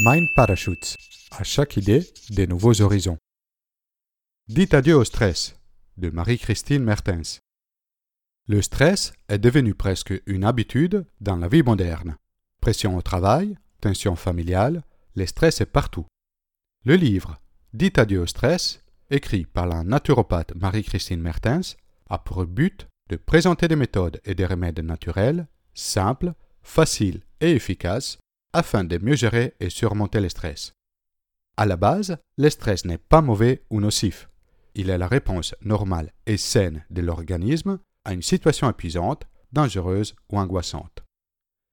Mind Parachutes. À chaque idée, des nouveaux horizons. Dites adieu au stress de Marie-Christine Mertens. Le stress est devenu presque une habitude dans la vie moderne. Pression au travail, tension familiale, le stress est partout. Le livre Dites adieu au stress, écrit par la naturopathe Marie-Christine Mertens, a pour but de présenter des méthodes et des remèdes naturels, simples, faciles et efficaces afin de mieux gérer et surmonter le stress. À la base, le stress n'est pas mauvais ou nocif. Il est la réponse normale et saine de l'organisme à une situation épuisante, dangereuse ou angoissante.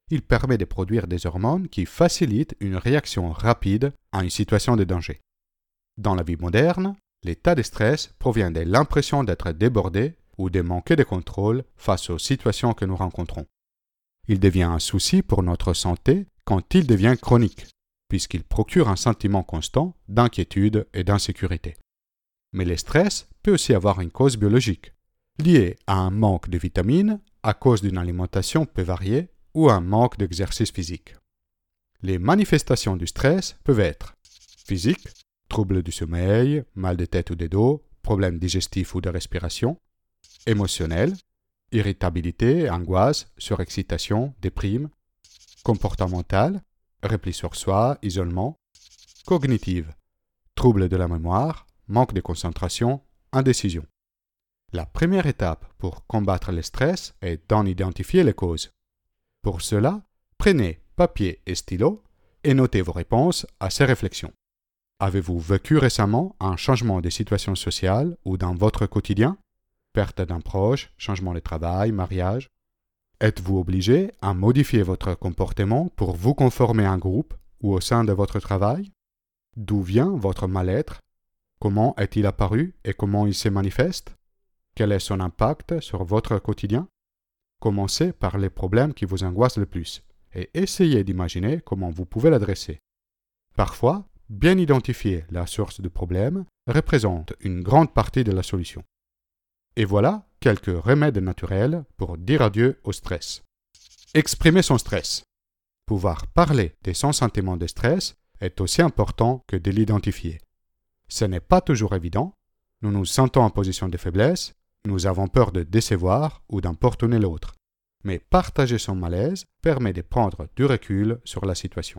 Il permet de produire des hormones qui facilitent une réaction rapide à une situation de danger. Dans la vie moderne, l'état de stress provient de l'impression d'être débordé ou de manquer de contrôle face aux situations que nous rencontrons. Il devient un souci pour notre santé quand il devient chronique, puisqu'il procure un sentiment constant d'inquiétude et d'insécurité. Mais le stress peut aussi avoir une cause biologique, liée à un manque de vitamines à cause d'une alimentation peu variée ou un manque d'exercice physique. Les manifestations du stress peuvent être physiques, troubles du sommeil, mal de tête ou de dos, problèmes digestifs ou de respiration, émotionnels, irritabilité, angoisse, surexcitation, déprime, comportementale, repli sur soi, isolement, cognitive, trouble de la mémoire, manque de concentration, indécision. La première étape pour combattre le stress est d'en identifier les causes. Pour cela, prenez papier et stylo et notez vos réponses à ces réflexions. Avez-vous vécu récemment un changement de situation sociale ou dans votre quotidien? Perte d'un proche, changement de travail, mariage? Êtes-vous obligé à modifier votre comportement pour vous conformer à un groupe ou au sein de votre travail? D'où vient votre mal-être? Comment est-il apparu et comment il se manifeste? Quel est son impact sur votre quotidien? Commencez par les problèmes qui vous angoissent le plus et essayez d'imaginer comment vous pouvez l'adresser. Parfois, bien identifier la source du problème représente une grande partie de la solution. Et voilà quelques remèdes naturels pour dire adieu au stress. Exprimer son stress. Pouvoir parler de son sentiment de stress est aussi important que de l'identifier. Ce n'est pas toujours évident. Nous nous sentons en position de faiblesse, nous avons peur de décevoir ou d'emportuner l'autre. Mais partager son malaise permet de prendre du recul sur la situation.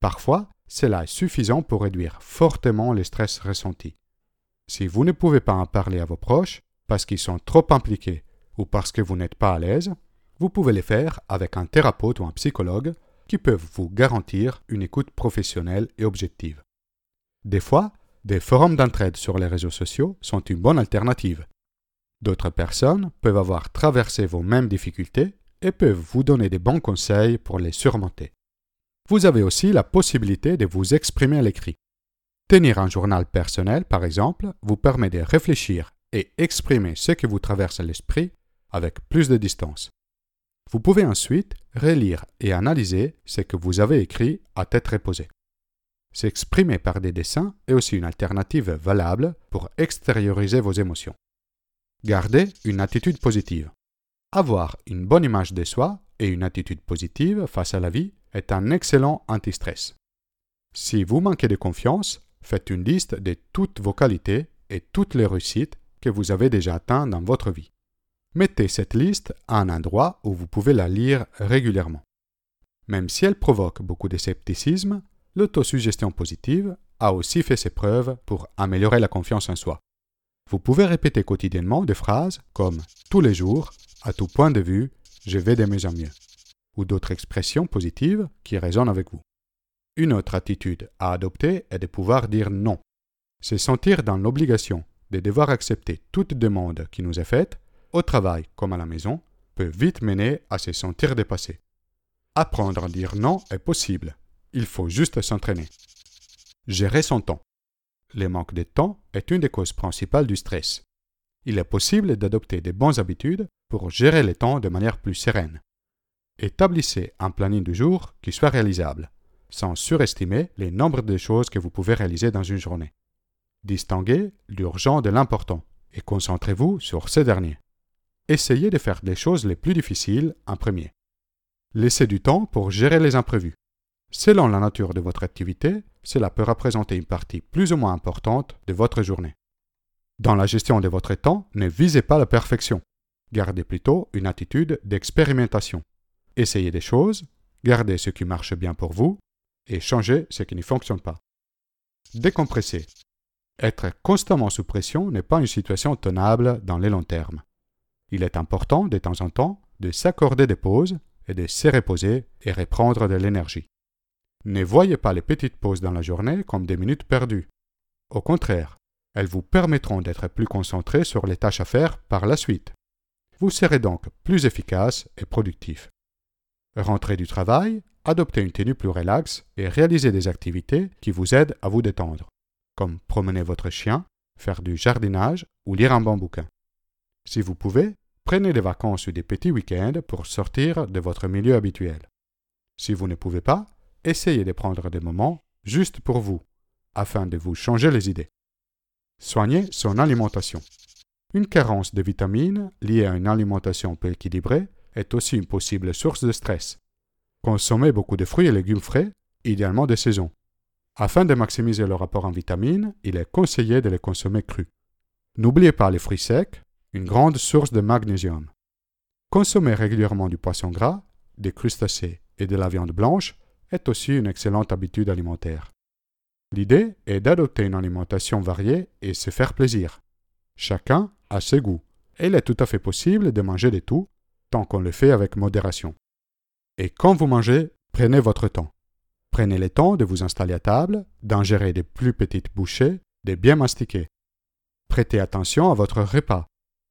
Parfois, cela est suffisant pour réduire fortement le stress ressenti. Si vous ne pouvez pas en parler à vos proches, parce qu'ils sont trop impliqués ou parce que vous n'êtes pas à l'aise, vous pouvez les faire avec un thérapeute ou un psychologue qui peuvent vous garantir une écoute professionnelle et objective. Des fois, des forums d'entraide sur les réseaux sociaux sont une bonne alternative. D'autres personnes peuvent avoir traversé vos mêmes difficultés et peuvent vous donner des bons conseils pour les surmonter. Vous avez aussi la possibilité de vous exprimer à l'écrit. Tenir un journal personnel, par exemple, vous permet de réfléchir et exprimer ce qui vous traverse l'esprit avec plus de distance. Vous pouvez ensuite relire et analyser ce que vous avez écrit à tête reposée. S'exprimer par des dessins est aussi une alternative valable pour extérioriser vos émotions. Gardez une attitude positive. Avoir une bonne image de soi et une attitude positive face à la vie est un excellent anti-stress. Si vous manquez de confiance, faites une liste de toutes vos qualités et toutes les réussites vous avez déjà atteint dans votre vie. Mettez cette liste à un endroit où vous pouvez la lire régulièrement. Même si elle provoque beaucoup de scepticisme, l'autosuggestion positive a aussi fait ses preuves pour améliorer la confiance en soi. Vous pouvez répéter quotidiennement des phrases comme tous les jours, à tout point de vue, je vais de mieux en mieux, ou d'autres expressions positives qui résonnent avec vous. Une autre attitude à adopter est de pouvoir dire non. Se sentir dans l'obligation de devoir accepter toute demande qui nous est faite, au travail comme à la maison, peut vite mener à se sentir dépassé. Apprendre à dire non est possible. Il faut juste s'entraîner. Gérer son temps. Le manque de temps est une des causes principales du stress. Il est possible d'adopter de bonnes habitudes pour gérer le temps de manière plus sereine. Établissez un planning du jour qui soit réalisable, sans surestimer les nombres de choses que vous pouvez réaliser dans une journée. Distinguez l'urgent de l'important et concentrez-vous sur ces derniers. Essayez de faire les choses les plus difficiles en premier. Laissez du temps pour gérer les imprévus. Selon la nature de votre activité, cela peut représenter une partie plus ou moins importante de votre journée. Dans la gestion de votre temps, ne visez pas la perfection. Gardez plutôt une attitude d'expérimentation. Essayez des choses, gardez ce qui marche bien pour vous et changez ce qui ne fonctionne pas. Décompresser. Être constamment sous pression n'est pas une situation tenable dans les longs termes. Il est important de temps en temps de s'accorder des pauses et de se reposer et reprendre de l'énergie. Ne voyez pas les petites pauses dans la journée comme des minutes perdues. Au contraire, elles vous permettront d'être plus concentré sur les tâches à faire par la suite. Vous serez donc plus efficace et productif. Rentrez du travail, adoptez une tenue plus relaxe et réalisez des activités qui vous aident à vous détendre, comme promener votre chien, faire du jardinage ou lire un bon bouquin. Si vous pouvez, prenez des vacances ou des petits week-ends pour sortir de votre milieu habituel. Si vous ne pouvez pas, essayez de prendre des moments juste pour vous, afin de vous changer les idées. Soignez son alimentation. Une carence de vitamines liée à une alimentation peu équilibrée est aussi une possible source de stress. Consommez beaucoup de fruits et légumes frais, idéalement de saison. Afin de maximiser le rapport en vitamines, il est conseillé de les consommer crus. N'oubliez pas les fruits secs, une grande source de magnésium. Consommer régulièrement du poisson gras, des crustacés et de la viande blanche est aussi une excellente habitude alimentaire. L'idée est d'adopter une alimentation variée et se faire plaisir. Chacun a ses goûts, et il est tout à fait possible de manger de tout, tant qu'on le fait avec modération. Et quand vous mangez, prenez votre temps. Prenez le temps de vous installer à table, d'ingérer des plus petites bouchées, de bien mastiquer. Prêtez attention à votre repas.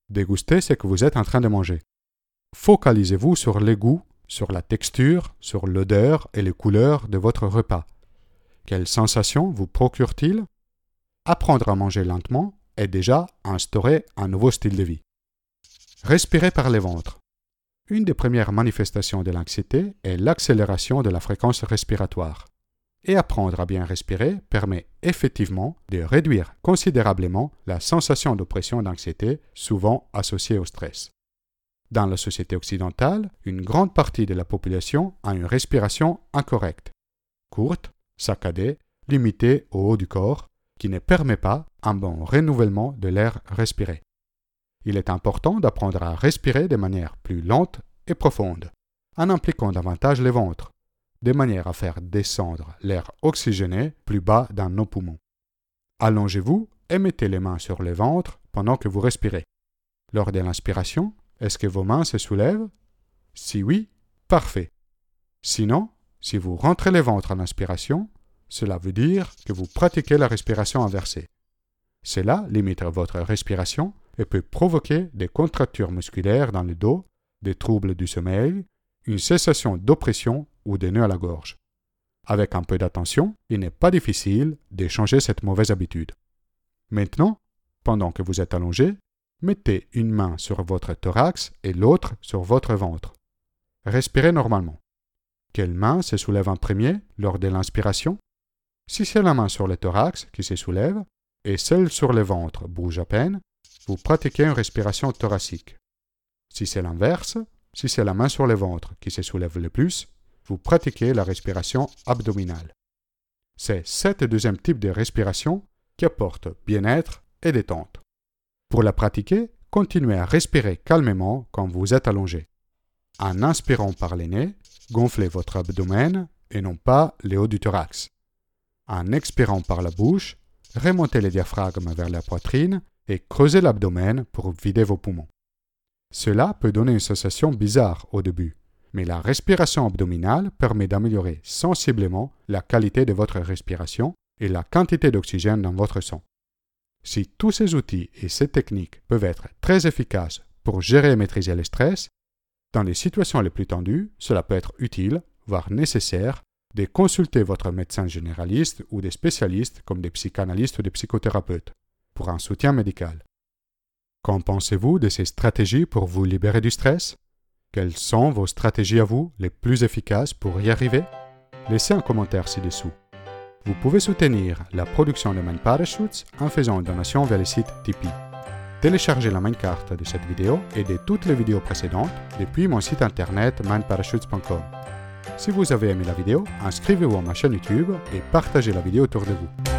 Dégustez ce que vous êtes en train de manger. Focalisez-vous sur les goûts, sur la texture, sur l'odeur et les couleurs de votre repas. Quelles sensations vous procure-t-il? Apprendre à manger lentement est déjà instaurer un nouveau style de vie. Respirez par les ventres. Une des premières manifestations de l'anxiété est l'accélération de la fréquence respiratoire. Et apprendre à bien respirer permet effectivement de réduire considérablement la sensation d'oppression d'anxiété souvent associée au stress. Dans la société occidentale, une grande partie de la population a une respiration incorrecte, courte, saccadée, limitée au haut du corps, qui ne permet pas un bon renouvellement de l'air respiré. Il est important d'apprendre à respirer de manière plus lente et profonde, en impliquant davantage les ventres, de manière à faire descendre l'air oxygéné plus bas dans nos poumons. Allongez-vous et mettez les mains sur le ventre pendant que vous respirez. Lors de l'inspiration, est-ce que vos mains se soulèvent? Si oui, parfait. Sinon, si vous rentrez les ventres en inspiration, cela veut dire que vous pratiquez la respiration inversée. Cela limite votre respiration et peut provoquer des contractures musculaires dans le dos, des troubles du sommeil, une cessation d'oppression ou des nœuds à la gorge. Avec un peu d'attention, il n'est pas difficile de changer cette mauvaise habitude. Maintenant, pendant que vous êtes allongé, mettez une main sur votre thorax et l'autre sur votre ventre. Respirez normalement. Quelle main se soulève en premier lors de l'inspiration? Si c'est la main sur le thorax qui se soulève et celle sur le ventre bouge à peine, vous pratiquez une respiration thoracique. Si c'est l'inverse, si c'est la main sur le ventre qui se soulève le plus, vous pratiquez la respiration abdominale. C'est cet deuxième type de respiration qui apporte bien-être et détente. Pour la pratiquer, continuez à respirer calmement quand vous êtes allongé. En inspirant par les nez, gonflez votre abdomen et non pas le haut du thorax. En expirant par la bouche, remontez le diaphragme vers la poitrine et creusez l'abdomen pour vider vos poumons. Cela peut donner une sensation bizarre au début, mais la respiration abdominale permet d'améliorer sensiblement la qualité de votre respiration et la quantité d'oxygène dans votre sang. Si tous ces outils et ces techniques peuvent être très efficaces pour gérer et maîtriser le stress, dans les situations les plus tendues, cela peut être utile, voire nécessaire, de consulter votre médecin généraliste ou des spécialistes comme des psychanalystes ou des psychothérapeutes pour un soutien médical. Qu'en pensez-vous de ces stratégies pour vous libérer du stress? Quelles sont vos stratégies à vous les plus efficaces pour y arriver? Laissez un commentaire ci-dessous. Vous pouvez soutenir la production de Mind Parachutes en faisant une donation vers le site Tipeee. Téléchargez la main carte de cette vidéo et de toutes les vidéos précédentes depuis mon site internet mindparachutes.com. Si vous avez aimé la vidéo, inscrivez-vous à ma chaîne YouTube et partagez la vidéo autour de vous.